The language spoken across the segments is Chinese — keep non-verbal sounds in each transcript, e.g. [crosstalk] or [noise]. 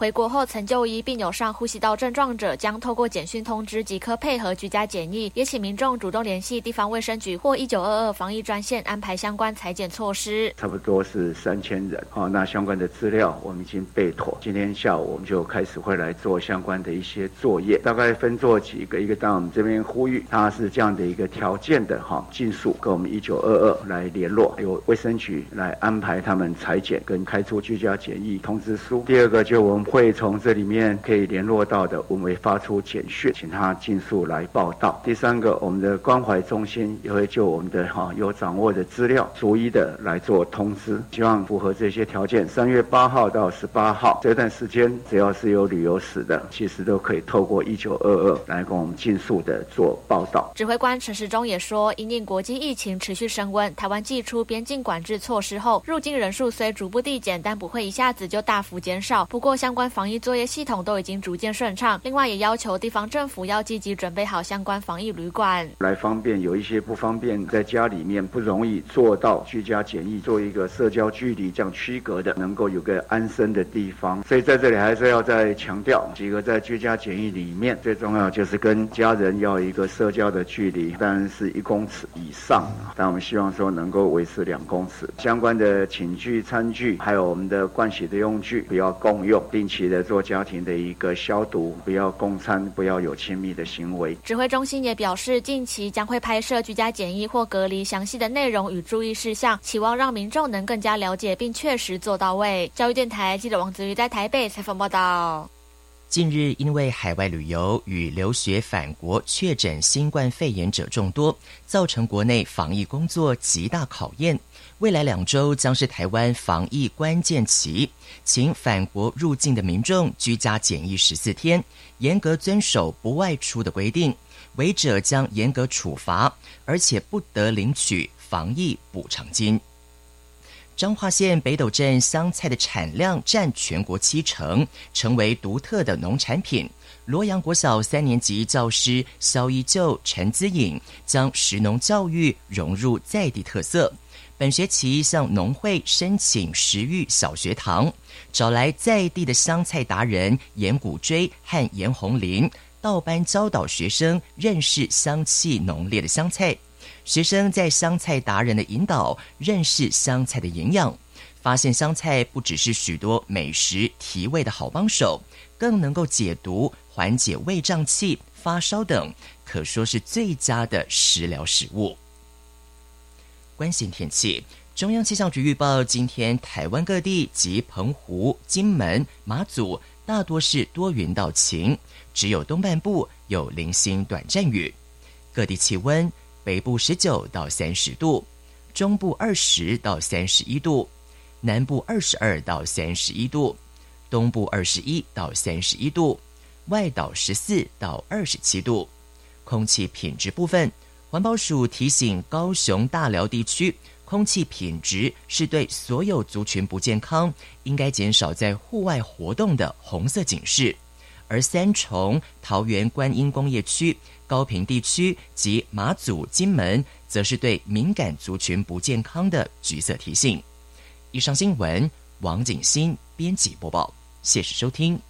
回国后曾就医并有上呼吸道症状者，将透过简讯通知即可配合居家检疫。也请民众主动联系地方卫生局或一九二二防疫专线，安排相关裁剪措施。差不多是三千人，好，那相关的资料我们已经备妥，今天下午我们就开始会来做相关的一些作业，大概分做几个，一个到我们这边呼吁，它是这样的一个条件的哈，尽速跟我们一九二二来联络，由卫生局来安排他们裁剪跟开出居家检疫通知书。第二个就我们会从这里面可以联络到的，我们会发出简讯，请他尽速来报道。第三个，我们的关怀中心也会就我们的哈有掌握的资料，逐一的来做通知，希望符合这些条件。三月八号到十八号这段时间，只要是有旅游史的，其实都可以透过一九二二来跟我们尽速的做报道。指挥官陈时中也说，因应国际疫情持续升温，台湾祭出边境管制措施后，入境人数虽逐步递减，但不会一下子就大幅减少。不过，相关防疫作业系统都已经逐渐顺畅。另外，也要求地方政府要积极准备好相关防疫旅馆，来方便有一些不方便在家里面不容易做到居家检疫，做一个社交距离这样区隔的，能够有个安身的地方。所以在这里还是要再强调几个，在居家检疫里面最重要就是跟家人要一个社交的距离，当然是一公尺以上。但我们希望说能够维持两公尺。相关的寝具、餐具，还有我们的盥洗的用具，不要共用，定期的做家庭的一个消毒，不要共餐，不要有亲密的行为。指挥中心也表示，近期将会拍摄居家检疫或隔离详细的内容与注意事项，期望让民众能更加了解并确实做到位。教育电台记者王子瑜在台北采访报道。近日，因为海外旅游与留学返国确诊新冠肺炎者众多，造成国内防疫工作极大考验。未来两周将是台湾防疫关键期，请返国入境的民众居家检疫十四天，严格遵守不外出的规定，违者将严格处罚，而且不得领取防疫补偿金。彰化县北斗镇香菜的产量占全国七成，成为独特的农产品。罗阳国小三年级教师肖依旧、陈姿颖将食农教育融入在地特色。本学期向农会申请食育小学堂，找来在地的香菜达人严谷锥和严红林到班教导学生认识香气浓烈的香菜。学生在香菜达人的引导，认识香菜的营养，发现香菜不只是许多美食提味的好帮手，更能够解毒、缓解胃胀气、发烧等，可说是最佳的食疗食物。关心天气，中央气象局预报，今天台湾各地及澎湖、金门、马祖大多是多云到晴，只有东半部有零星短暂雨。各地气温。北部十九到三十度，中部二十到三十一度，南部二十二到三十一度，东部二十一到三十一度，外岛十四到二十七度。空气品质部分，环保署提醒高雄大寮地区，空气品质是对所有族群不健康，应该减少在户外活动的红色警示。而三重、桃园观音工业区。高平地区及马祖、金门，则是对敏感族群不健康的橘色提醒。以上新闻，王景新编辑播报，谢谢收听。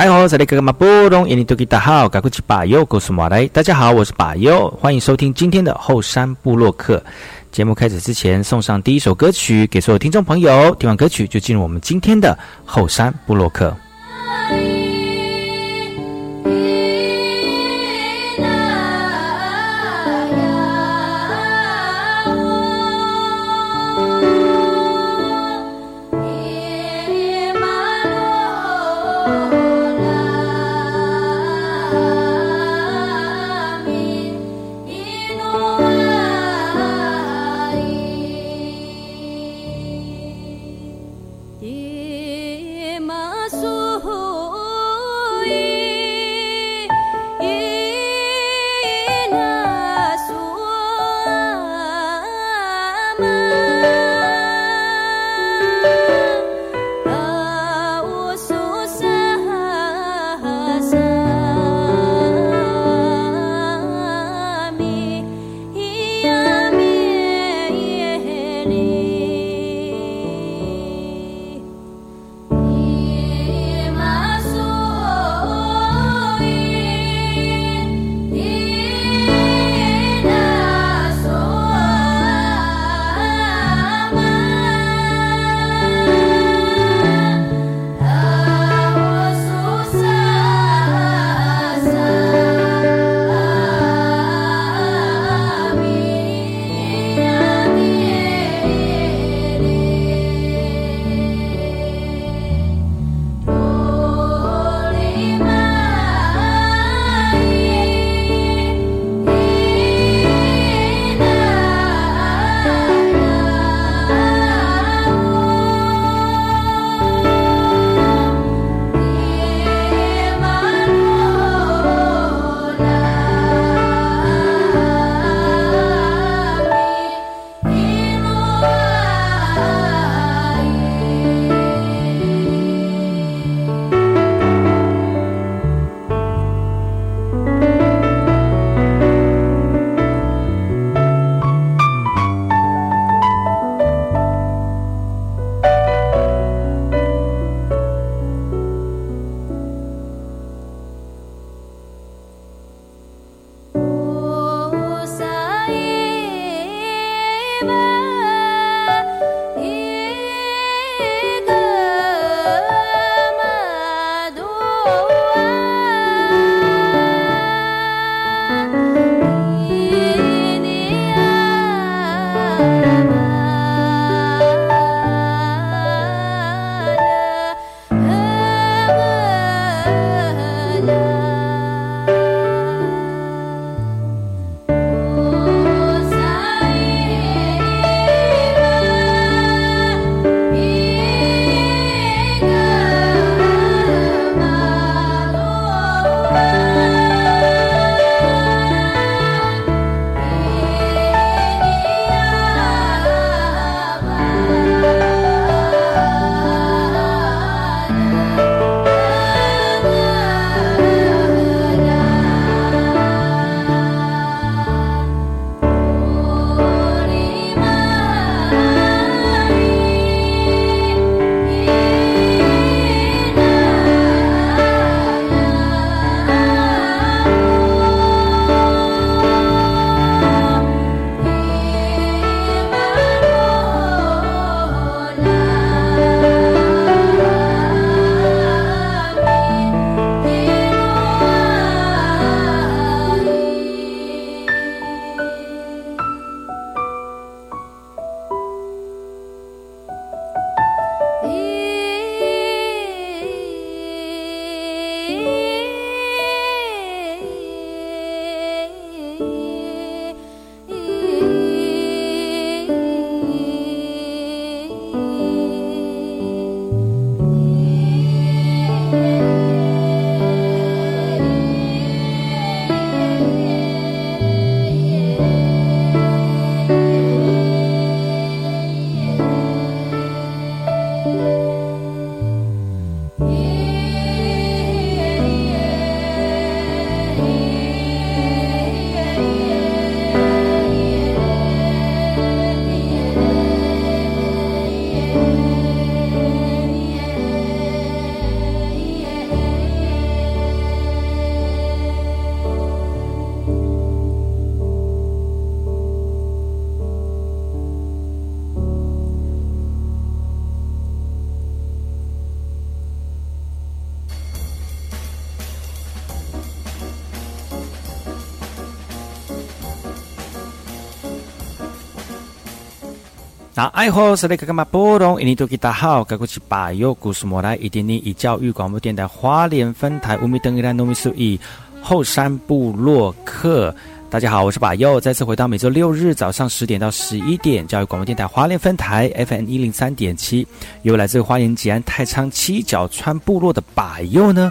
哎好，这里哥哥马布隆，印尼多吉大好，赶快去把右告诉马来。大家好，我是把右，欢迎收听今天的后山部落客。节目开始之前，送上第一首歌曲给所有听众朋友。听完歌曲，就进入我们今天的后山部落客。那爱好是那个干嘛波动？印尼多吉大好，该过去把右故事莫来，一点点以教育广播电台花莲分台乌米登伊兰糯米苏以后山部落客。大家好，我是把右，再次回到每周六日早上十点到十一点，教育广播电台花莲分台 FM 一零三点七，由来自花莲吉安太仓七角川部落的把右呢。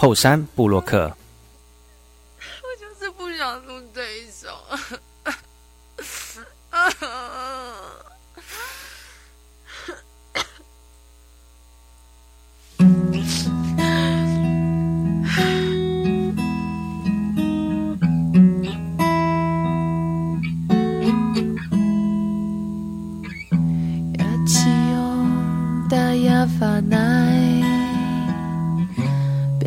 后山布洛克，我就是不想录这一首。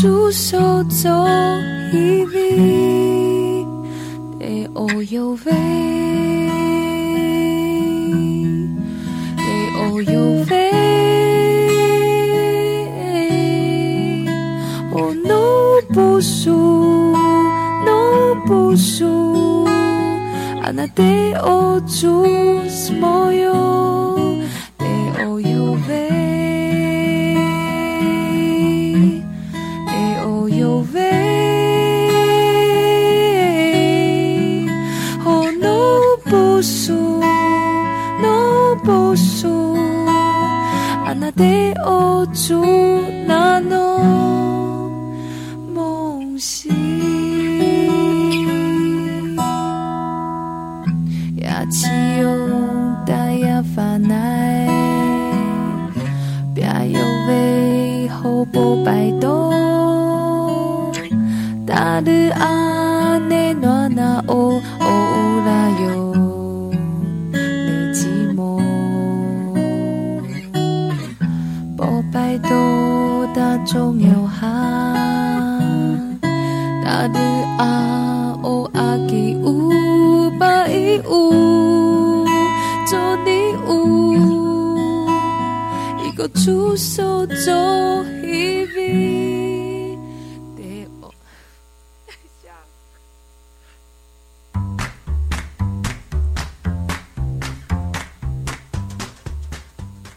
出手走一地，得哦哟喂，得哦哟喂。哦，no 不输，no 不输，啊那得哦住什么哟？中有哈大的阿哦阿给乌白乌做的乌一个出手做一。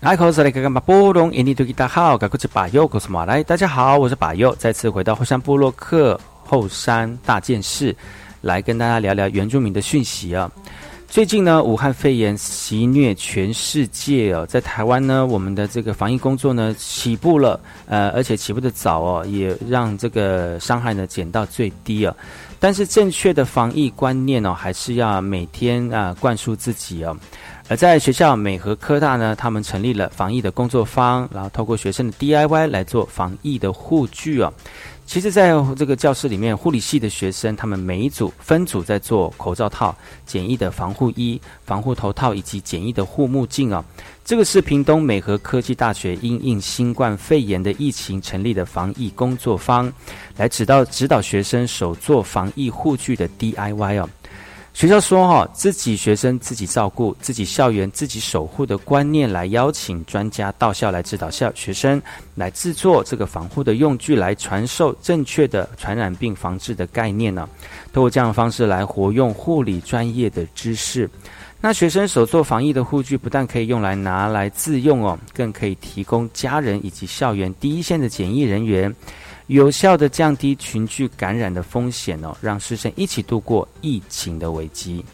大家好，我是把右，再次回到后山部落克后山大件事，来跟大家聊聊原住民的讯息啊。最近呢，武汉肺炎袭虐全世界哦，在台湾呢，我们的这个防疫工作呢起步了，呃，而且起步的早哦，也让这个伤害呢减到最低啊。但是正确的防疫观念哦，还是要每天啊灌输自己哦。而在学校美和科大呢，他们成立了防疫的工作坊，然后透过学生的 DIY 来做防疫的护具哦。其实，在这个教室里面，护理系的学生他们每一组分组在做口罩套、简易的防护衣、防护头套以及简易的护目镜哦。这个是屏东美和科技大学因应新冠肺炎的疫情成立的防疫工作坊，来指导指导学生手做防疫护具的 DIY 哦。学校说：“哈，自己学生自己照顾，自己校园自己守护的观念，来邀请专家到校来指导校学生来制作这个防护的用具，来传授正确的传染病防治的概念呢。通过这样的方式来活用护理专业的知识。那学生手做防疫的护具，不但可以用来拿来自用哦，更可以提供家人以及校园第一线的检疫人员。”有效的降低群聚感染的风险哦，让师生一起度过疫情的危机。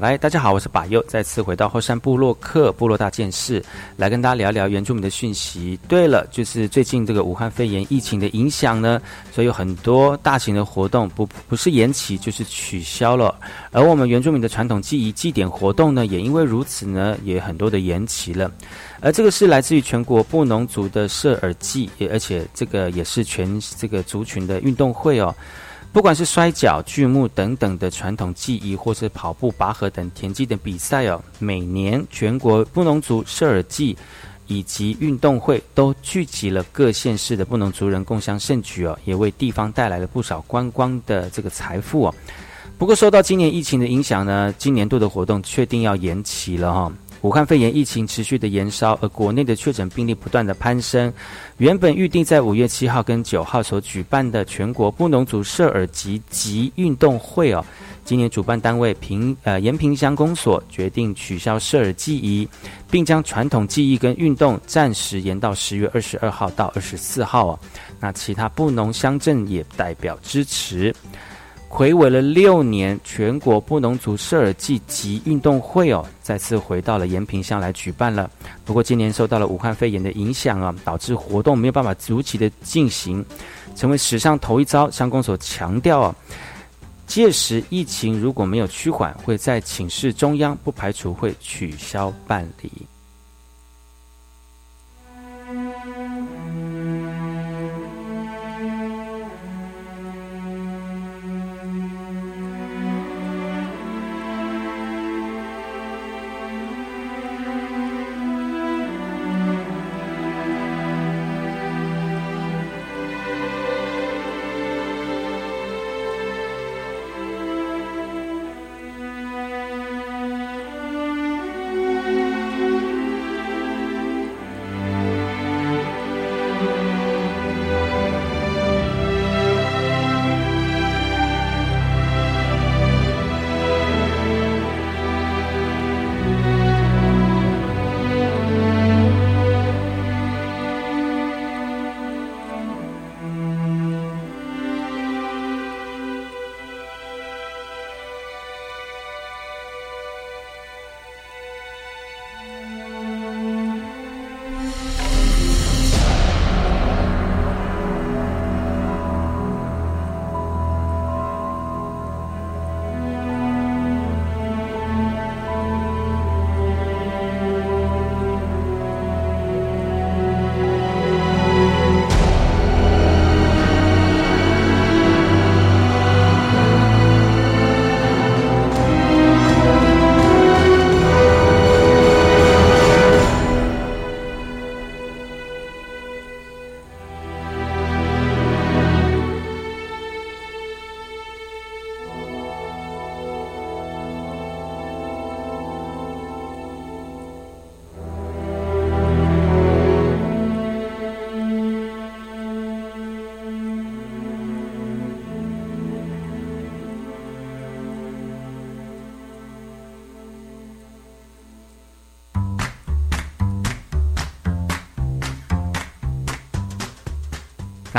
啦大家好，我是巴佑，再次回到后山部落克部落大件事，来跟大家聊聊原住民的讯息。对了，就是最近这个武汉肺炎疫情的影响呢，所以有很多大型的活动不不是延期就是取消了，而我们原住民的传统祭仪祭典活动呢，也因为如此呢，也很多的延期了。而这个是来自于全国布农族的射耳祭，而且这个也是全这个族群的运动会哦。不管是摔跤、锯木等等的传统技艺，或是跑步、拔河等田径的比赛哦，每年全国布农族射耳祭以及运动会都聚集了各县市的布农族人共襄盛举哦，也为地方带来了不少观光的这个财富哦。不过受到今年疫情的影响呢，今年度的活动确定要延期了哈。武汉肺炎疫情持续的延烧，而国内的确诊病例不断的攀升。原本预定在五月七号跟九号所举办的全国布农族射耳及集运动会哦，今年主办单位平呃延平乡公所决定取消社耳记忆，并将传统记忆跟运动暂时延到十月二十二号到二十四号哦。那其他布农乡镇也代表支持。回违了六年，全国布农族射耳祭及运动会哦，再次回到了延平乡来举办了。不过今年受到了武汉肺炎的影响啊，导致活动没有办法如期的进行，成为史上头一遭。乡公所强调啊，届时疫情如果没有趋缓，会再请示中央，不排除会取消办理。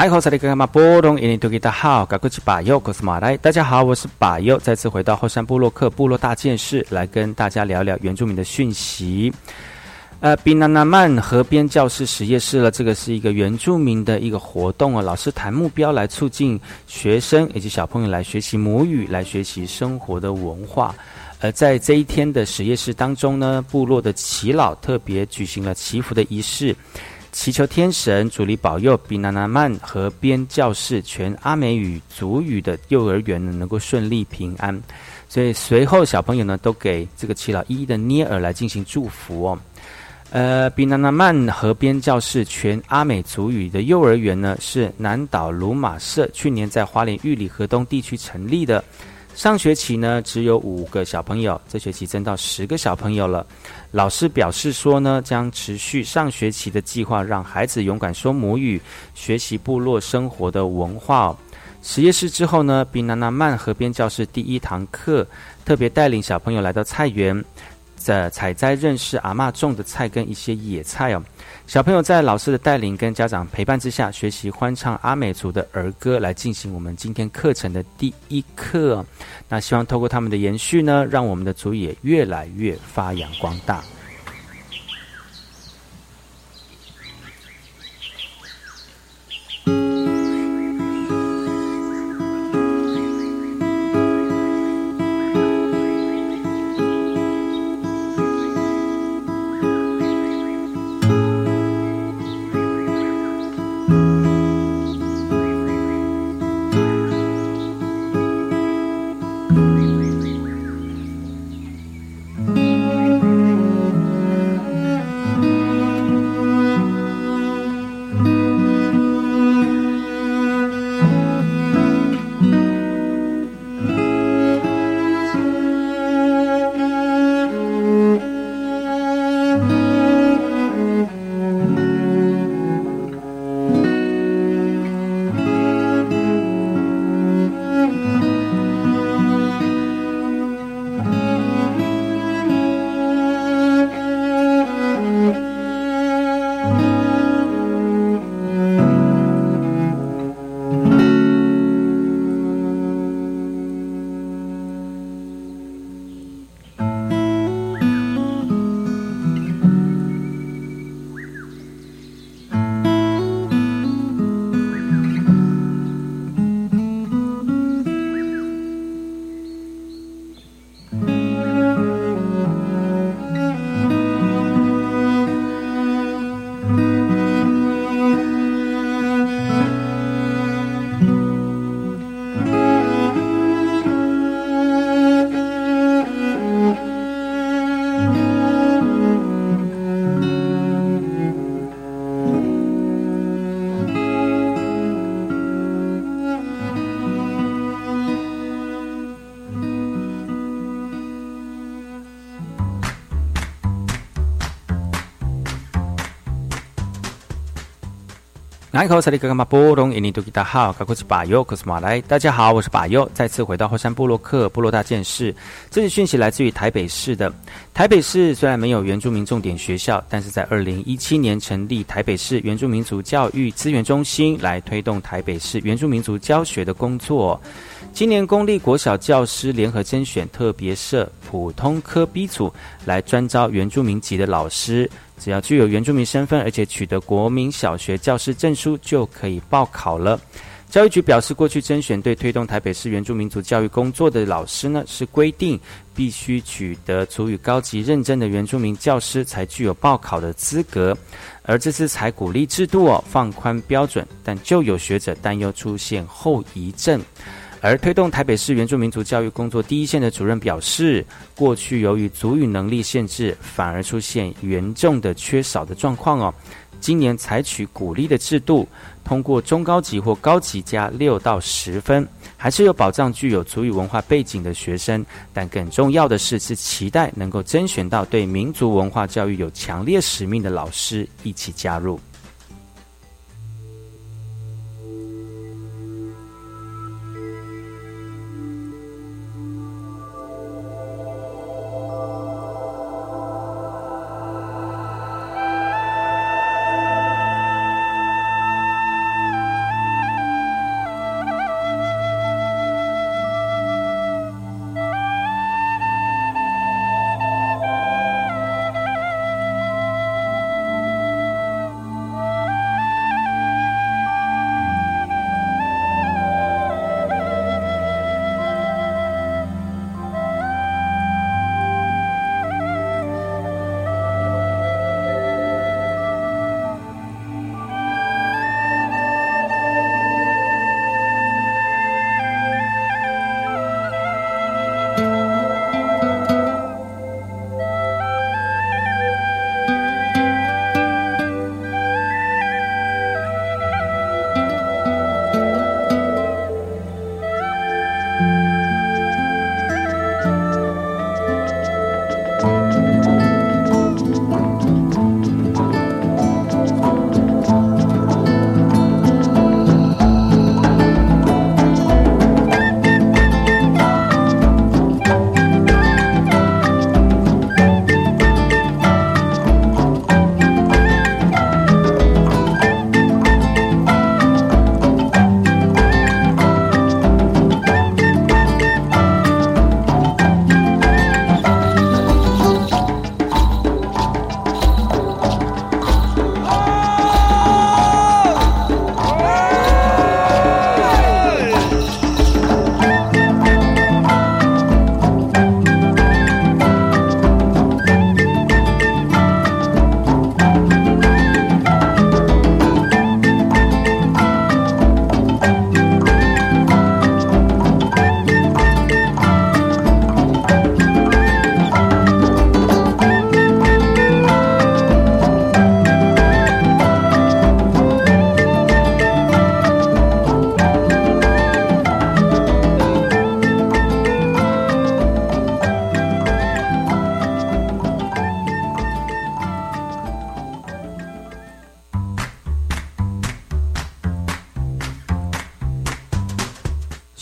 来，好，这里干嘛？波动，印尼多吉大好，赶过去把右，我是马来。大家好，我是把右，再次回到后山部落克部落大件事，来跟大家聊聊原住民的讯息。呃，比纳纳曼河边教室实验室了，这个是一个原住民的一个活动啊。老师谈目标来促进学生以及小朋友来学习母语，来学习生活的文化。而在这一天的实验室当中呢，部落的耆老特别举行了祈福的仪式。祈求天神主力保佑比纳纳曼河边教室全阿美语族语的幼儿园呢能够顺利平安，所以随后小朋友呢都给这个祈老一一的捏耳来进行祝福哦。呃，比纳纳曼河边教室全阿美族语的幼儿园呢是南岛鲁马社去年在花莲玉里河东地区成立的。上学期呢，只有五个小朋友，这学期增到十个小朋友了。老师表示说呢，将持续上学期的计划，让孩子勇敢说母语，学习部落生活的文化。实验室之后呢，比纳纳曼河边教室第一堂课，特别带领小朋友来到菜园。在采摘认识阿妈种的菜跟一些野菜哦，小朋友在老师的带领跟家长陪伴之下，学习欢唱阿美族的儿歌，来进行我们今天课程的第一课。那希望透过他们的延续呢，让我们的族也越来越发扬光大。大家好，我是巴尤，我是马来。大家好，我是巴尤，再次回到后山部落克部落大件事。这次讯息来自于台北市的。台北市虽然没有原住民重点学校，但是在二零一七年成立台北市原住民族教育资源中心，来推动台北市原住民族教学的工作。今年公立国小教师联合甄选特别设普通科 B 组，来专招原住民籍的老师。只要具有原住民身份，而且取得国民小学教师证书，就可以报考了。教育局表示，过去甄选对推动台北市原住民族教育工作的老师呢，是规定必须取得足语高级认证的原住民教师才具有报考的资格。而这次才鼓励制度哦放宽标准，但就有学者担忧出现后遗症。而推动台北市原住民族教育工作第一线的主任表示，过去由于族语能力限制，反而出现严重的缺少的状况哦。今年采取鼓励的制度，通过中高级或高级加六到十分，还是有保障具有族语文化背景的学生。但更重要的是，是期待能够甄选到对民族文化教育有强烈使命的老师一起加入。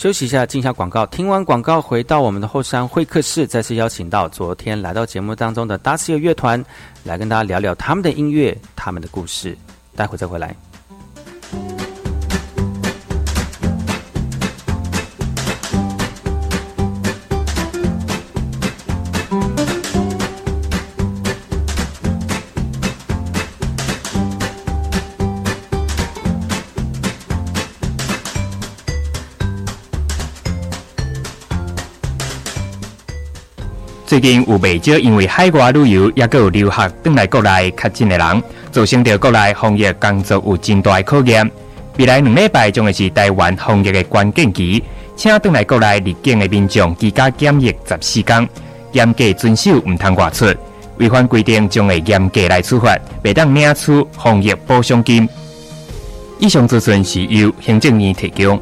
休息一下，进一下广告。听完广告，回到我们的后山会客室，再次邀请到昨天来到节目当中的达西尔乐团，来跟大家聊聊他们的音乐、他们的故事。待会再回来。最近有未少因为海外旅游，也有留学返来国内较近的人，造成着国内防疫工作有真大考验。未来两礼拜将会是台湾防疫的关键期，请返来国内入境的民众居家检疫十四天，严格遵守，唔通外出。违反规定将会严格来处罚，未当领取防疫补偿金。以上资讯是由行政院提供。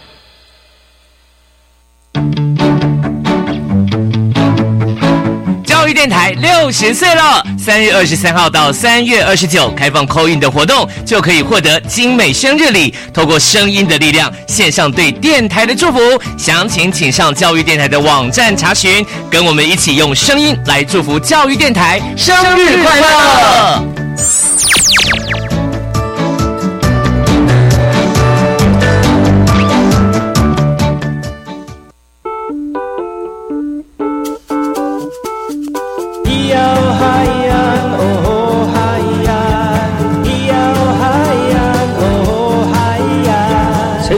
电台六十岁了，三月二十三号到三月二十九开放扣印的活动，就可以获得精美生日礼。透过声音的力量，献上对电台的祝福。详情请上教育电台的网站查询。跟我们一起用声音来祝福教育电台生日快乐！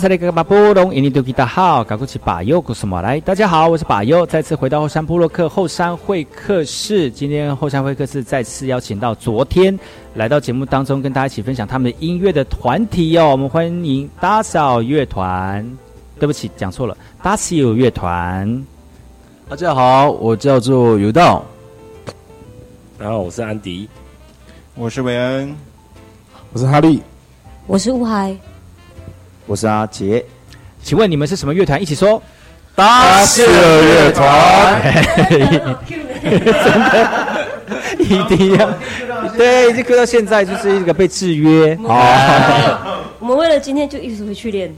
嗨，我是那个马布隆，印尼多吉达好，赶过去把右故事马来。大家好，我是把右，再次回到后山部落克后山会客室。今天后山会客室再次邀请到昨天来到节目当中跟大家一起分享他们的音乐的团体哦。我们欢迎打扫乐团，对不起，讲错了，打扫乐团。大家好，我叫做尤道。然后我是安迪，我是韦恩，我是哈利，我是吴海，我是阿杰。请问你们是什么乐团？一起说。大四乐团，[laughs] 真的，一定要，对，就搁到现在就是一个被制约哦。我们为了今天就一直回去练，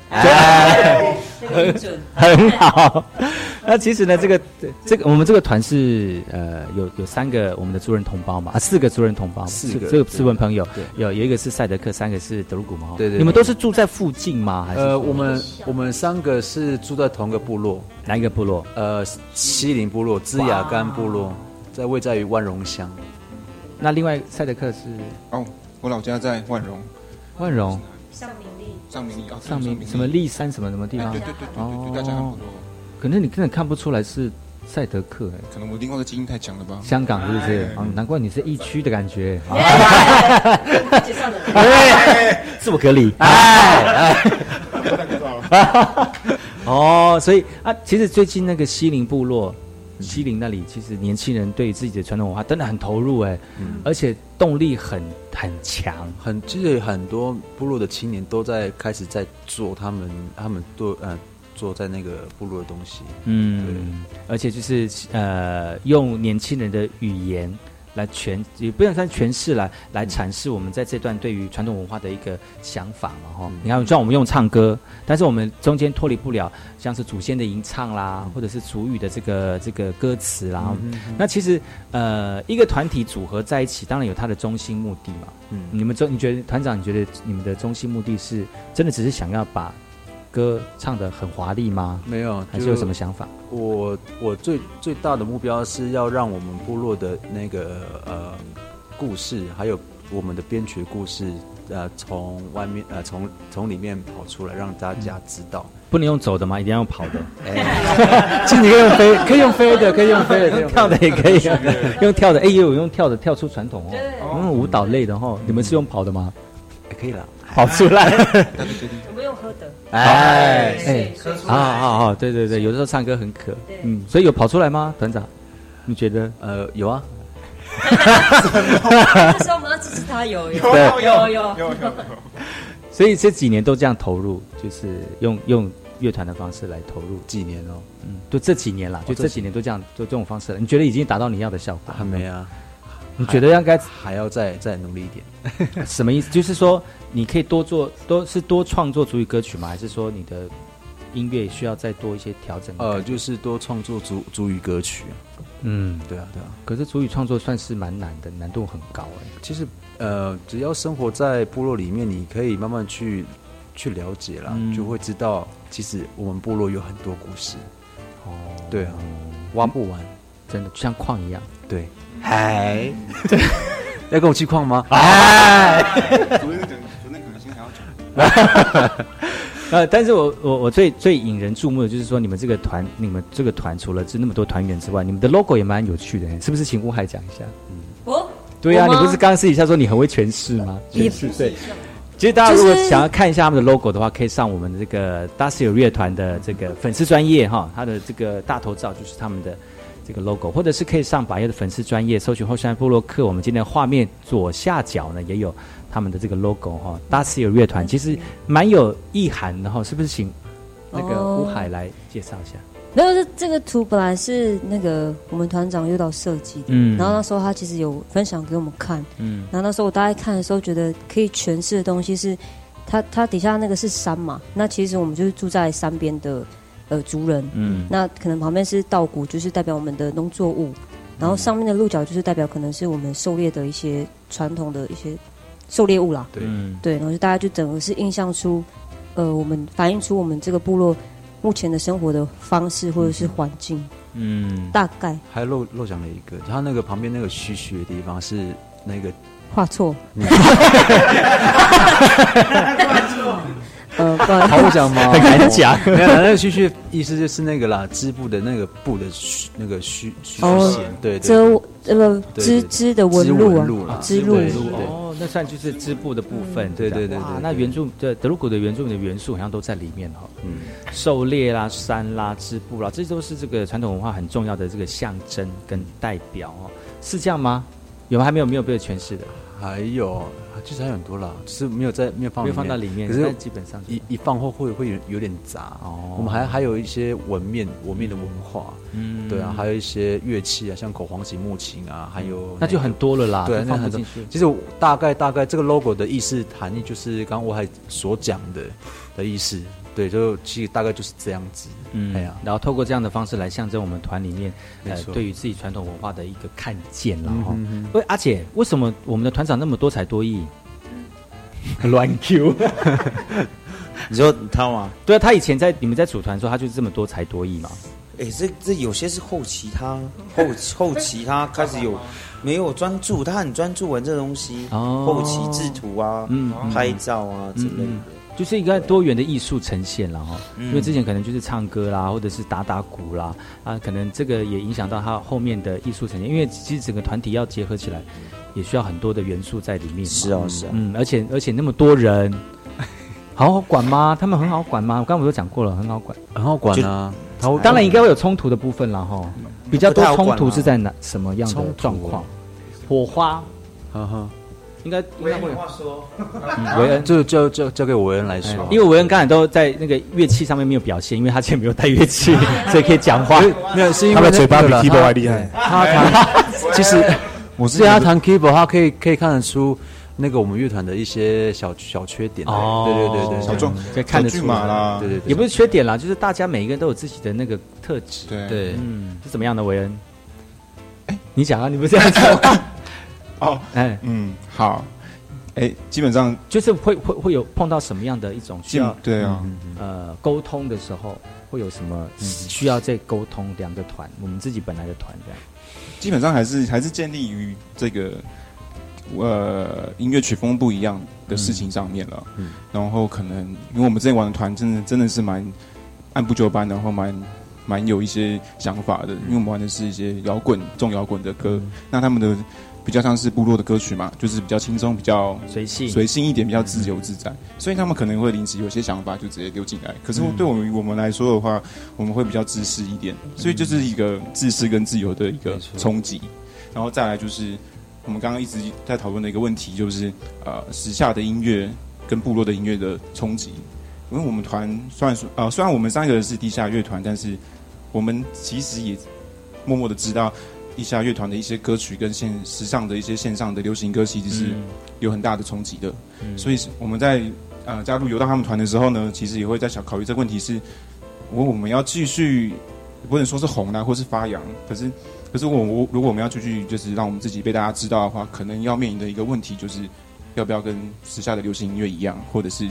很准，很好。[laughs] 那其实呢，这个这个我们这个团是呃有有三个我们的族人同胞嘛，啊四个族人同胞，四个这个四位朋友，有有一个是赛德克，三个是德鲁古嘛，对对。你们都是住在附近吗？还是？呃，我们我们三个是住在同个部落，哪一个部落？呃，西林部落，芝雅干部落，在位在于万荣乡。那另外赛德克是？哦，我老家在万荣。万荣。上明利，上明利啊，上明什么立山什么什么地方？对对对对对，大家很多。可能你根本看不出来是赛德克哎，可能我另外的基因太强了吧？香港是不是？啊，难怪你是疫区的感觉。自我隔离。哎哎。哦，所以啊，其实最近那个西林部落。西林那里其实年轻人对自己的传统文化真的很投入哎，而且动力很很强，很其实很多部落的青年都在开始在做他们他们都呃做在那个部落的东西，嗯，而且就是呃用年轻人的语言。来诠也不能算诠释来来阐释我们在这段对于传统文化的一个想法嘛哈。你看，像我们用唱歌，但是我们中间脱离不了像是祖先的吟唱啦，或者是祖语的这个这个歌词啦。那其实呃，一个团体组合在一起，当然有它的中心目的嘛。嗯，你们中你觉得团长，你觉得你们的中心目的是真的只是想要把？歌唱的很华丽吗？没有，还是有什么想法？我我最最大的目标是要让我们部落的那个呃故事，还有我们的编曲故事，呃，从外面呃从从里面跑出来，让大家知道。不能用走的吗？一定要用跑的。[laughs] 其实你可以用飞，可以用飞的，可以用飞的，用跳的也可以。用跳的，哎，也有用跳的，跳出传统哦。用舞蹈类的哈，你们是用跑的吗？也可以了。跑出来，[laughs] [laughs] 的。哎哎，啊啊啊！对对对，有的时候唱歌很渴，嗯，所以有跑出来吗，团长？你觉得？呃，有啊。那时候我们要支持他，有有有有有有。[laughs] 所以这几年都这样投入，就是用用乐团的方式来投入。几年哦，嗯，就这几年啦，就这几年都这样，就这种方式了。你觉得已经达到你要的效果？还没啊。你觉得应该还要再再努力一点？[laughs] 什么意思？就是说你可以多做，多是多创作主语歌曲吗？还是说你的音乐需要再多一些调整？呃，就是多创作主主语歌曲。嗯，对啊，对啊。可是主语创作算是蛮难的，难度很高哎。其实呃，只要生活在部落里面，你可以慢慢去去了解了，就会知道其实我们部落有很多故事。哦，对啊，挖不完，真的像矿一样。对。嗨，要跟我去矿吗？哎，昨天昨天可能心还要讲。[laughs] 呃，但是我我我最最引人注目的就是说，你们这个团，你们这个团除了是那么多团员之外，你们的 logo 也蛮有趣的，是不是？请吴海讲一下。嗯，我对呀，你不是刚刚私底下说你很会诠释吗？诠释对。其实大家如果想要看一下他们的 logo 的话，可以上我们这个 d a s i o 乐团的这个粉丝专业哈，他的这个大头照就是他们的。这个 logo，或者是可以上百叶的粉丝专业搜寻后山部落客。我们今天的画面左下角呢，也有他们的这个 logo 哈。达斯尔乐团其实蛮有意涵的哈，是不是？请那个吴海来介绍一下。没有，这这个图本来是那个我们团长遇到设计的，嗯，然后那时候他其实有分享给我们看，嗯，然后那时候我大概看的时候，觉得可以诠释的东西是，它它底下那个是山嘛，那其实我们就是住在山边的。呃，族人，嗯，那可能旁边是稻谷，就是代表我们的农作物，然后上面的鹿角就是代表可能是我们狩猎的一些传统的一些狩猎物啦，对，对，然后就大家就整个是印象出，呃，我们反映出我们这个部落目前的生活的方式或者是环境，嗯，大概。还漏漏讲了一个，他那个旁边那个虚虚的地方是那个画错。[laughs] 呃，不好好讲吗？很敢讲。[laughs] 没有，那个须须意思就是那个啦，织布的那个布的须那个虚虚线，对遮那个织织的纹路啊，织路哦，那算就是织布的部分。对对对对，那原住的德鲁古的原住民的元素好像都在里面哈。嗯，狩猎啦、山啦、织布啦，这都是这个传统文化很重要的这个象征跟代表哦，是这样吗？有吗？还没有没有被诠释的？还有。其实还有很多啦，只是没有在没有放没有放到里面。可是基本上一一放后会会有有点杂哦。我们还还有一些纹面纹面的文化，嗯，对啊，还有一些乐器啊，像口簧琴、木琴啊，还有那就很多了啦。对，放很多。其实大概大概这个 logo 的意思含义就是刚刚我还所讲的的意思。对，就其实大概就是这样子，嗯，哎呀，然后透过这样的方式来象征我们团里面，呃，对于自己传统文化的一个看见了哈。喂，阿姐，为什么我们的团长那么多才多艺？乱 Q，你说他吗？对啊，他以前在你们在组团的时候，他就是这么多才多艺嘛。哎，这这有些是后期，他后后期他开始有没有专注，他很专注玩这东西，后期制图啊，嗯，拍照啊之类的。就是一个多元的艺术呈现了哈，因为之前可能就是唱歌啦，或者是打打鼓啦，啊，可能这个也影响到他后面的艺术呈现。因为其实整个团体要结合起来，也需要很多的元素在里面。是哦，是啊，嗯，而且而且那么多人，[laughs] 好好管吗？他们很好管吗？我刚刚不都讲过了，很好管，很好管啊。当然应该会有冲突的部分了哈，比较多冲突是在哪什么样的状况？火花，呵呵。应该应该会。话说，维恩就就就交给维恩来说，因为维恩刚才都在那个乐器上面没有表现，因为他之前没有带乐器，[laughs] 所以可以讲话。没有，是因为他的嘴巴比 keyboard 还厉害。他弹，[laughs] 其实我是他弹 keyboard，他可以可以看得出那个我们乐团的一些小小缺点。哦，对对对对，小众可以看得出啦。对对，也不是缺点啦，就是大家每一个人都有自己的那个特质。对对，嗯，是怎么样的维恩？哎，你讲啊，你不是这样讲。哦，哎，嗯，好，哎，基本上就是会会会有碰到什么样的一种需要对啊，呃，沟通的时候会有什么需要再沟通两个团，我们自己本来的团这样，基本上还是还是建立于这个呃音乐曲风不一样的事情上面了，嗯，然后可能因为我们之前玩的团真的真的是蛮按部就班，然后蛮蛮有一些想法的，因为我们玩的是一些摇滚重摇滚的歌，那他们的。比较像是部落的歌曲嘛，就是比较轻松、比较随性、随性一点，比较自由自在，所以他们可能会临时有些想法就直接丢进来。可是对我们我们来说的话，我们会比较自私一点，所以就是一个自私跟自由的一个冲击。然后再来就是我们刚刚一直在讨论的一个问题，就是呃时下的音乐跟部落的音乐的冲击。因为我们团虽然说呃虽然我们三个人是地下乐团，但是我们其实也默默的知道。地下乐团的一些歌曲跟线时尚的一些线上的流行歌，其实是有很大的冲击的。所以我们在呃加入游到他们团的时候呢，其实也会在想考虑这个问题：是，我我们要继续不能说是红啊，或是发扬，可是可是我我如果我们要继续就是让我们自己被大家知道的话，可能要面临的一个问题就是，要不要跟时下的流行音乐一样，或者是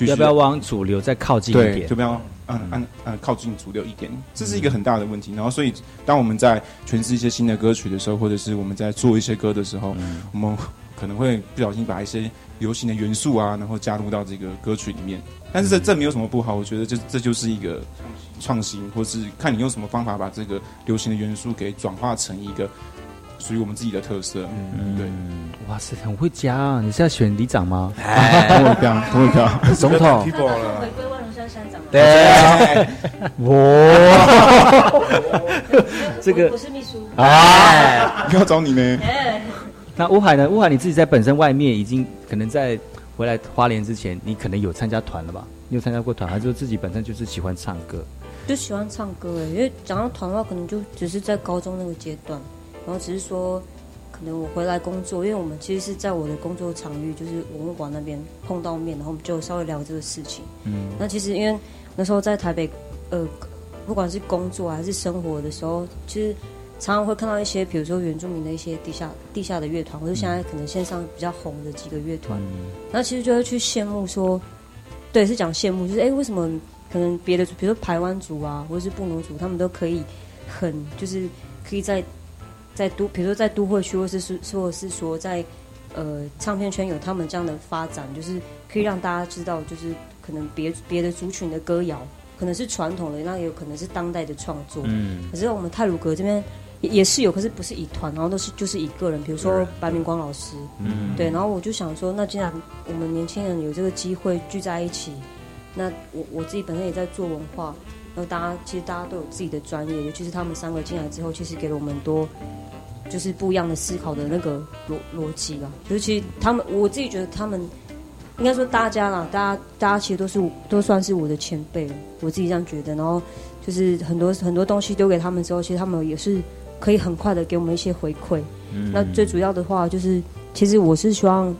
要不要往主流再靠近一点？就不要？嗯嗯嗯，靠近主流一点，这是一个很大的问题。然后，所以当我们在诠释一些新的歌曲的时候，或者是我们在做一些歌的时候，我们可能会不小心把一些流行的元素啊，然后加入到这个歌曲里面。但是这这没有什么不好，我觉得这这就是一个创新，或是看你用什么方法把这个流行的元素给转化成一个属于我们自己的特色。嗯，对。哇塞，很会加啊！你是要选里长吗？同一票，同一票，总统。对，[laughs] 我这个我是秘书啊，要找你呢。那乌海呢？乌海你自己在本身外面已经可能在回来花莲之前，你可能有参加团了吧？你有参加过团，还是自己本身就是喜欢唱歌？就喜欢唱歌哎，因为讲到团的话，可能就只是在高中那个阶段，然后只是说。可能我回来工作，因为我们其实是在我的工作场域，就是文物馆那边碰到面，然后我们就稍微聊这个事情。嗯，那其实因为那时候在台北，呃，不管是工作还是生活的时候，其实常常会看到一些，比如说原住民的一些地下地下的乐团，或者现在可能线上比较红的几个乐团，那其实就会去羡慕说，对，是讲羡慕，就是哎，为什么可能别的，比如说台湾族啊，或者是布农族，他们都可以很就是可以在。在都，比如说在都会区，或是是，或者是说在，呃，唱片圈有他们这样的发展，就是可以让大家知道，就是可能别别的族群的歌谣，可能是传统的，那也有可能是当代的创作。嗯，可是我们泰鲁阁这边也也是有，可是不是以团，然后都是就是一个人，比如说白明光老师，嗯，对，然后我就想说，那既然我们年轻人有这个机会聚在一起，那我我自己本身也在做文化，然后大家其实大家都有自己的专业，尤其是他们三个进来之后，其实给了我们多。就是不一样的思考的那个逻逻辑吧。尤其他们，我自己觉得他们，应该说大家啦，大家大家其实都是都算是我的前辈。我自己这样觉得。然后就是很多很多东西丢给他们之后，其实他们也是可以很快的给我们一些回馈。那最主要的话就是，其实我是希望，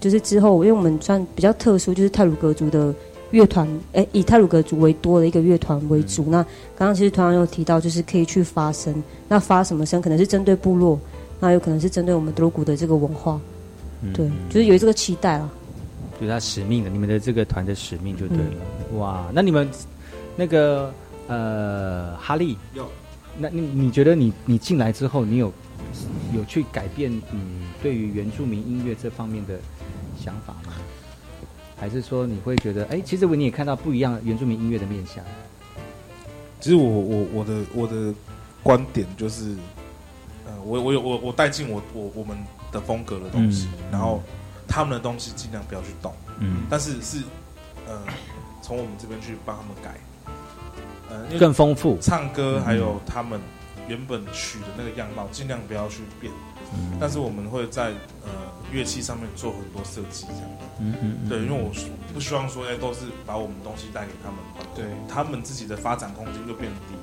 就是之后因为我们算比较特殊，就是泰鲁格族的。乐团，哎，以泰鲁格族为多的一个乐团为主。那刚刚其实团长有提到，就是可以去发声。那发什么声？可能是针对部落，那有可能是针对我们德鲁古的这个文化。对，就是有这个期待啊。就是他使命的，你们的这个团的使命就对了。哇，那你们那个呃，哈利，有，那你你觉得你你进来之后，你有有去改变嗯对于原住民音乐这方面的想法吗？还是说你会觉得，哎，其实我你也看到不一样原住民音乐的面相。其实我我我的我的观点就是，呃，我我有我我带进我我我们的风格的东西，然后他们的东西尽量不要去动，嗯，但是是呃从我们这边去帮他们改，呃更丰富唱歌，还有他们原本曲的那个样貌，尽量不要去变。但是我们会在呃乐器上面做很多设计，这样。嗯嗯。对，因为我不希望说，哎，都是把我们东西带给他们，对他们自己的发展空间就变低。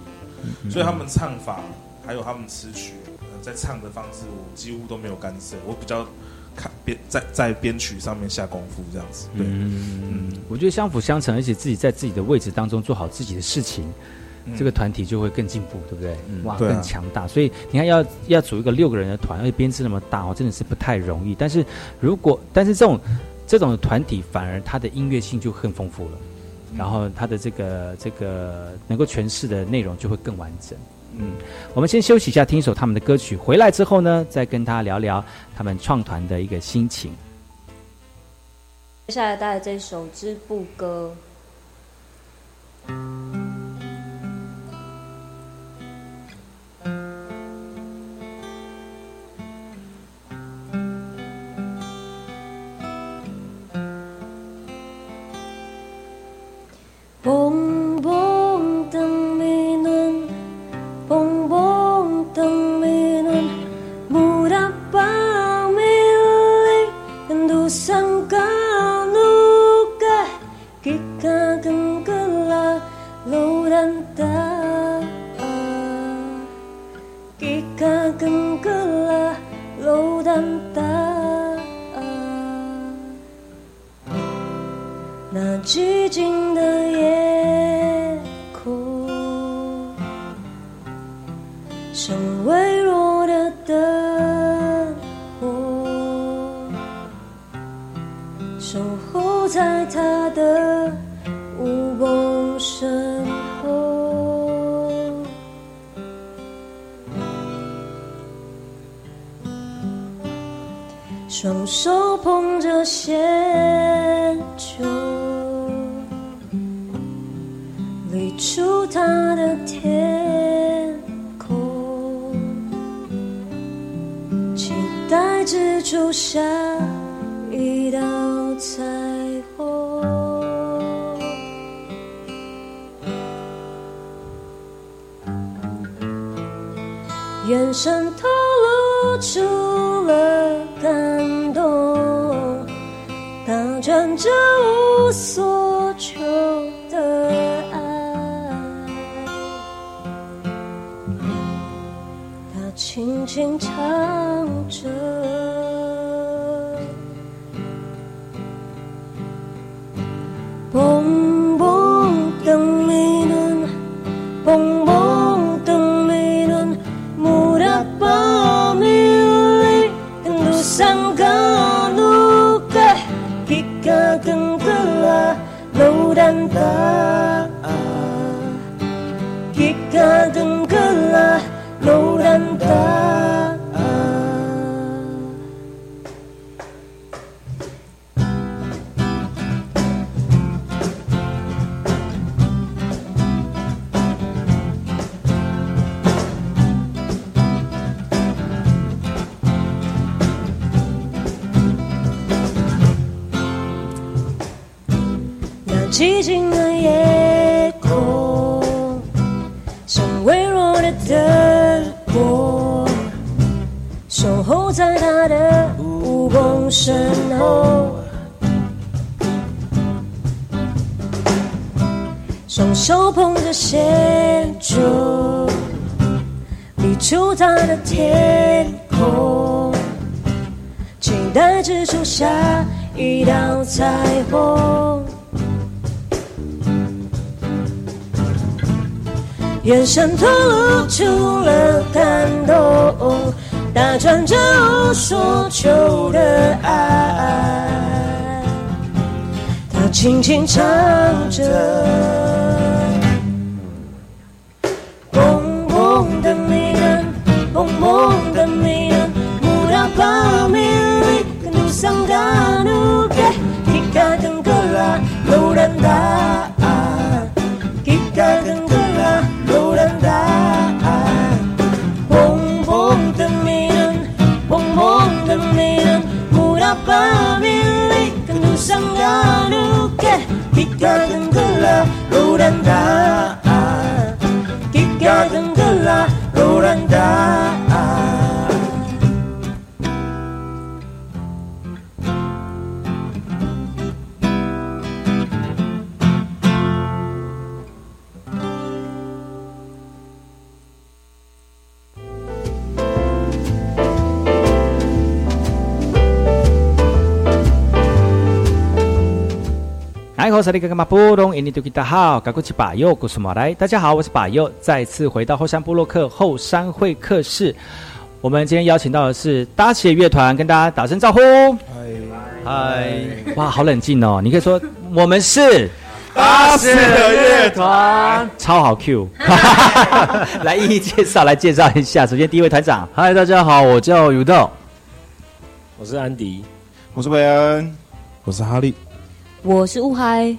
嗯所以他们唱法还有他们词曲，在唱的方式，我几乎都没有干涉。我比较看编在在编曲上面下功夫，这样子。对。嗯嗯。我觉得相辅相成，而且自己在自己的位置当中做好自己的事情。这个团体就会更进步，对不对？哇，更强大。所以你看，要要组一个六个人的团，而且编制那么大哦，真的是不太容易。但是如果，但是这种这种团体反而它的音乐性就更丰富了，然后它的这个这个能够诠释的内容就会更完整。嗯，我们先休息一下，听一首他们的歌曲，回来之后呢，再跟他聊聊他们创团的一个心情。接下来带来这首织布歌。站着无所求的爱，他轻轻唱 cintaan Jika tenggelah kau dan taat Teaching 手捧着线竹，立出他的天空，期待之处下一道彩虹。眼神透露出了感动，打转着无所求的爱，他轻轻唱着。大家好，我是巴佑，古苏马来。大家好，我是巴佑，再次回到后山部落克后山会客室。我们今天邀请到的是搭起乐团，跟大家打声招呼。嗨，嗨，哇，好冷静哦！你可以说我们是搭起乐团，超好 Q。[laughs] 来一一介绍，来介绍一下。首先第一位团长，嗨，大家好，我叫有道，我是安迪，我是韦恩，我是哈利。我是乌嗨，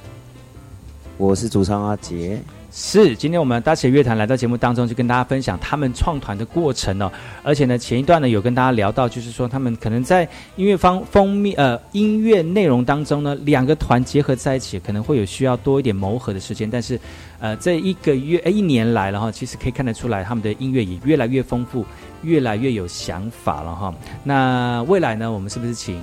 我是主唱阿杰。是，今天我们搭起乐团来到节目当中，就跟大家分享他们创团的过程哦。而且呢，前一段呢有跟大家聊到，就是说他们可能在音乐方封面呃音乐内容当中呢，两个团结合在一起，可能会有需要多一点磨合的时间。但是，呃，这一个月呃一年来了哈，其实可以看得出来，他们的音乐也越来越丰富，越来越有想法了哈。那未来呢，我们是不是请？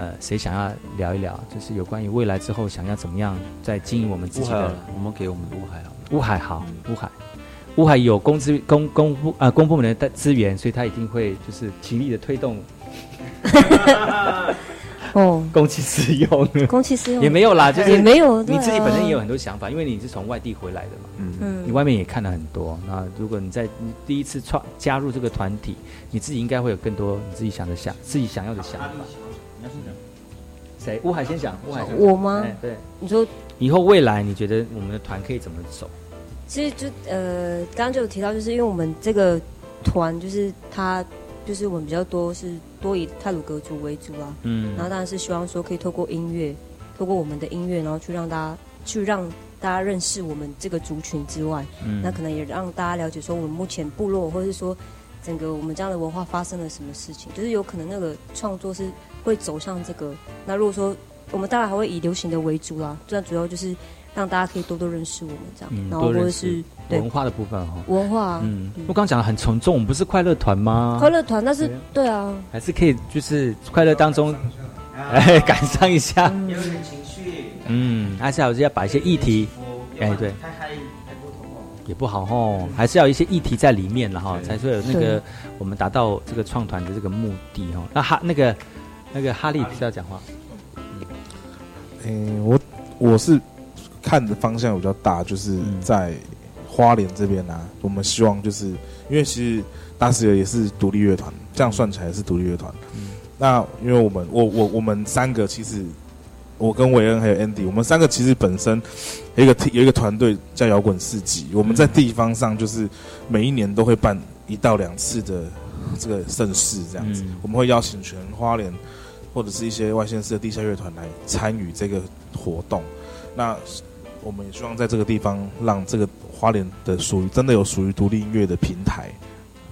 呃，谁想要聊一聊？就是有关于未来之后想要怎么样在经营我们自己的？我们给我们的乌海好。乌海好，乌海，乌海有公资公公部啊公部门的资源，所以他一定会就是极力的推动。[laughs] 哦，公器私用，公器私用也没有啦，就是也没有。你自己本身也有很多想法，因为你是从外地回来的嘛。嗯嗯。你外面也看了很多。那如果你在你第一次创加入这个团体，你自己应该会有更多你自己想的想自己想要的想法。谁？乌海先讲。乌海，我吗？对，你说以后未来你觉得我们的团可以怎么走？其实就呃，刚刚就有提到，就是因为我们这个团，就是他，就是我们比较多是多以泰鲁格族为主啊。嗯。然后当然是希望说可以透过音乐，透过我们的音乐，然后去让大家去让大家认识我们这个族群之外，嗯，那可能也让大家了解说我们目前部落或者是说整个我们这样的文化发生了什么事情，就是有可能那个创作是。会走向这个。那如果说我们当然还会以流行的为主啦，这样主要就是让大家可以多多认识我们这样，然后或者是文化的部分哈。文化，嗯，我刚刚讲的很沉重，我们不是快乐团吗？快乐团，但是对啊，还是可以就是快乐当中，哎，感伤一下，有点情绪，嗯，还是要要把一些议题，哎，对，也不好吼，还是要一些议题在里面了哈，才会有那个我们达到这个创团的这个目的哈。那哈那个。那个哈利是要讲话。嗯，我我是看的方向比较大，就是在花莲这边呢。我们希望就是因为其实大师也是独立乐团，这样算起来是独立乐团。那因为我们我我我们三个其实我跟韦恩还有 Andy，我们三个其实本身有一个有一个团队叫摇滚四季。我们在地方上就是每一年都会办一到两次的这个盛世，这样子我们会邀请全花莲。或者是一些外县市的地下乐团来参与这个活动，那我们也希望在这个地方让这个花莲的属于真的有属于独立音乐的平台，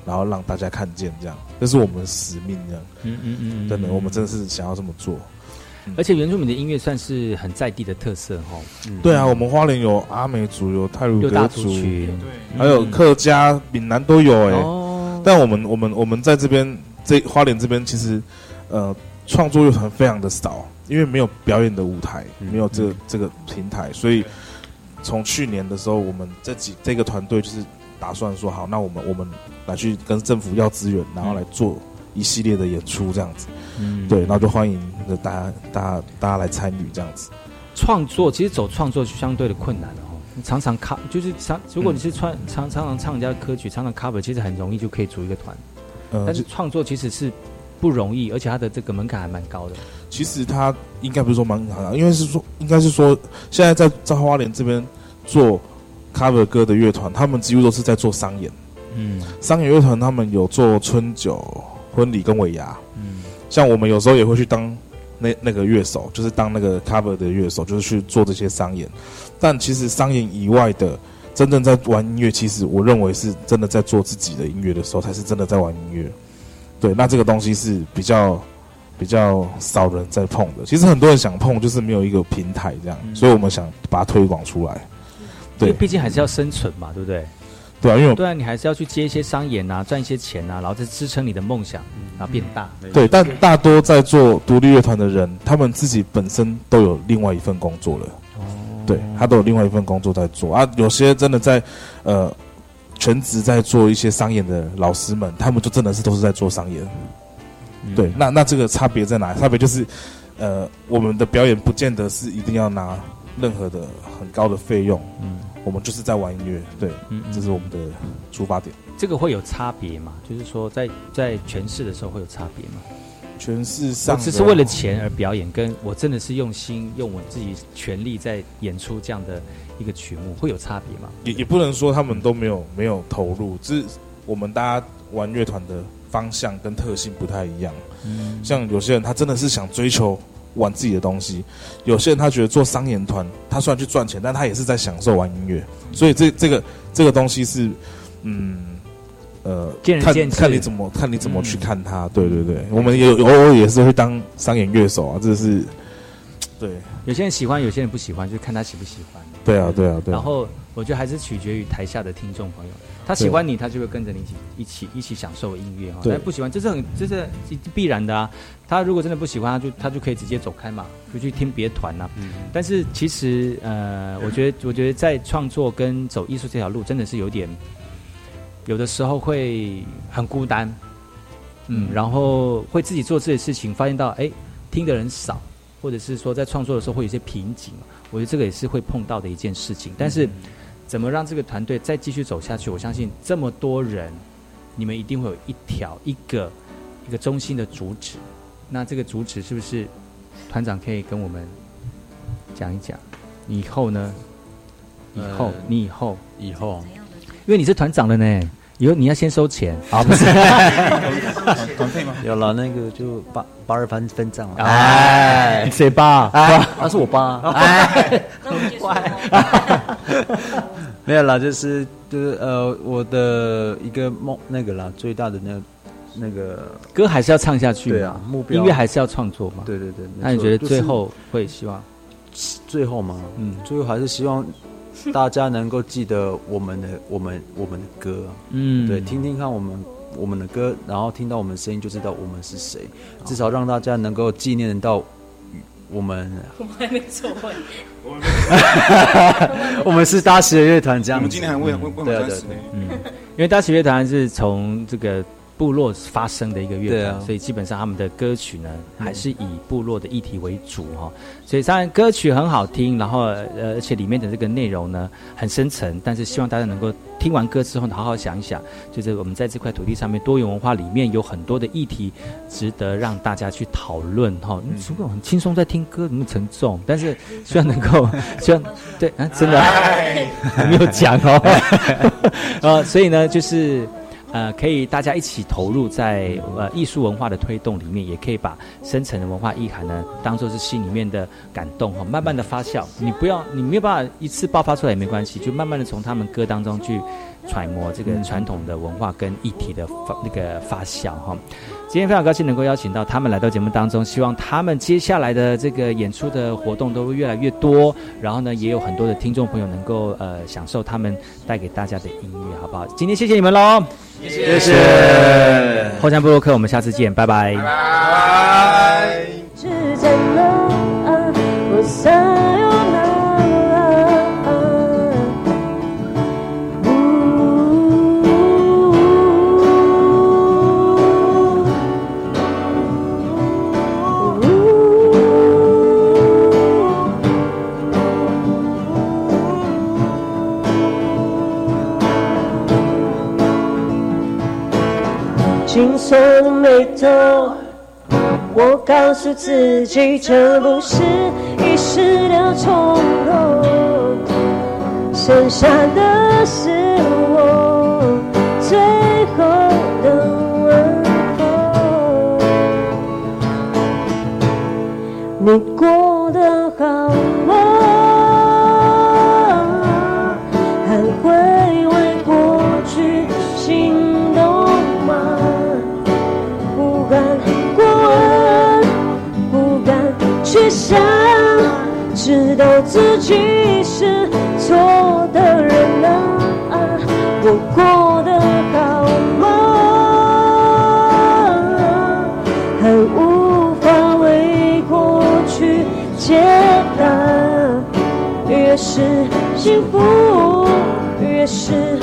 然后让大家看见这样，这是我们的使命这样。嗯嗯嗯，真的，我们真的是想要这么做。而且原住民的音乐算是很在地的特色哈。对啊，我们花莲有阿美族，有泰鲁格族，还有客家、闽南都有哎。但我们我们我们在这边这花莲这边其实呃创作乐团非常的少，因为没有表演的舞台，没有这个这个平台，所以从去年的时候，我们这几这个团队就是打算说好，那我们我们来去跟政府要资源，然后来做。一系列的演出这样子，嗯，对，然后就欢迎大家、大家、大家来参与这样子。创作其实走创作就相对的困难哦，常常 cover 就是常，如果你是唱常常常唱人家的歌曲，常常 cover，其实很容易就可以组一个团。但是创作其实是不容易，而且它的这个门槛还蛮高的。其实它应该不是说门槛，因为是说应该是说现在在在花莲这边做 cover 歌的乐团，他们几乎都是在做商演。嗯，商演乐团他们有做春酒。婚礼跟尾牙，嗯，像我们有时候也会去当那那个乐手，就是当那个 cover 的乐手，就是去做这些商演。但其实商演以外的，真正在玩音乐，其实我认为是真的在做自己的音乐的时候，才是真的在玩音乐。对，那这个东西是比较比较少人在碰的。其实很多人想碰，就是没有一个平台这样，所以我们想把它推广出来。对，毕竟还是要生存嘛，对不对？对啊，因为对啊，你还是要去接一些商演啊，赚一些钱啊，然后再支撑你的梦想，然后变大。对，但大多在做独立乐团的人，他们自己本身都有另外一份工作了。哦，对他都有另外一份工作在做啊。有些真的在呃全职在做一些商演的老师们，他们就真的是都是在做商演。对，那那这个差别在哪？差别就是呃，我们的表演不见得是一定要拿任何的很高的费用。嗯。我们就是在玩音乐，对，嗯，这是我们的出发点。这个会有差别吗？就是说，在在诠释的时候会有差别吗？诠释上只是为了钱而表演，跟我真的是用心用我自己全力在演出这样的一个曲目，会有差别吗？也也不能说他们都没有没有投入，只是我们大家玩乐团的方向跟特性不太一样。嗯，像有些人他真的是想追求。玩自己的东西，有些人他觉得做商演团，他虽然去赚钱，但他也是在享受玩音乐。所以这这个这个东西是，嗯，呃，看看你怎么看你怎么去看他。对对对，我们也偶尔也是会当商演乐手啊，这是对。有些人喜欢，有些人不喜欢，就看他喜不喜欢。对啊对啊对。然后我觉得还是取决于台下的听众朋友。他喜欢你，他就会跟着你一起一起一起享受音乐哈。但不喜欢，这是很这是必然的啊。他如果真的不喜欢，他就他就可以直接走开嘛，就去听别的团呐。但是其实呃，我觉得我觉得在创作跟走艺术这条路，真的是有点有的时候会很孤单，嗯，然后会自己做自己的事情，发现到哎听的人少，或者是说在创作的时候会有些瓶颈。我觉得这个也是会碰到的一件事情，但是。怎么让这个团队再继续走下去？我相信这么多人，你们一定会有一条一个一个中心的主旨。那这个主旨是不是团长可以跟我们讲一讲？以后呢？以后你以后以后，因为你是团长了呢，以后你要先收钱 [laughs] 啊？不是团费吗？有了，那个就八八二分分账了。哎，谁八？哎，那是我八。哎，[laughs] [laughs] 乖。没有啦，就是就是呃，我的一个梦那个啦，最大的那那个歌还是要唱下去，对啊，目标。音乐还是要创作嘛，对对对。那你觉得最后会希望？最后吗，嗯，最后还是希望大家能够记得我们的 [laughs] 我们我们的歌，嗯，对，听听看我们我们的歌，然后听到我们声音就知道我们是谁，至少让大家能够纪念到。我们。[laughs] 我们还没做会，[laughs] 我们是大喜乐团，这样。我们今年还嗯，因为大石乐团是从这个。部落发生的一个乐团，所以基本上他们的歌曲呢，还是以部落的议题为主哈。所以当然歌曲很好听，然后呃，而且里面的这个内容呢很深沉。但是希望大家能够听完歌之后，好好想一想，就是我们在这块土地上面多元文化里面有很多的议题值得让大家去讨论哈。如果很轻松在听歌，那么沉重，但是希望能够希望对啊，[laughs] 真的 [laughs] 没有讲哦。呃，[laughs] 所以呢，就是。呃，可以大家一起投入在呃艺术文化的推动里面，也可以把深层的文化意涵呢，当做是心里面的感动哈，慢慢的发酵。你不要，你没有办法一次爆发出来也没关系，就慢慢的从他们歌当中去揣摩这个传统的文化跟一体的发那个发酵哈。今天非常高兴能够邀请到他们来到节目当中，希望他们接下来的这个演出的活动都会越来越多，然后呢，也有很多的听众朋友能够呃享受他们带给大家的音乐，好不好？今天谢谢你们喽，谢谢。后山布洛克，我们下次见，拜拜。皱告诉自己这不是一时的冲动，剩下的是我最后的问候。你过都自己是错的人啊，我过得好吗？还无法为过去解答，越是幸福，越是。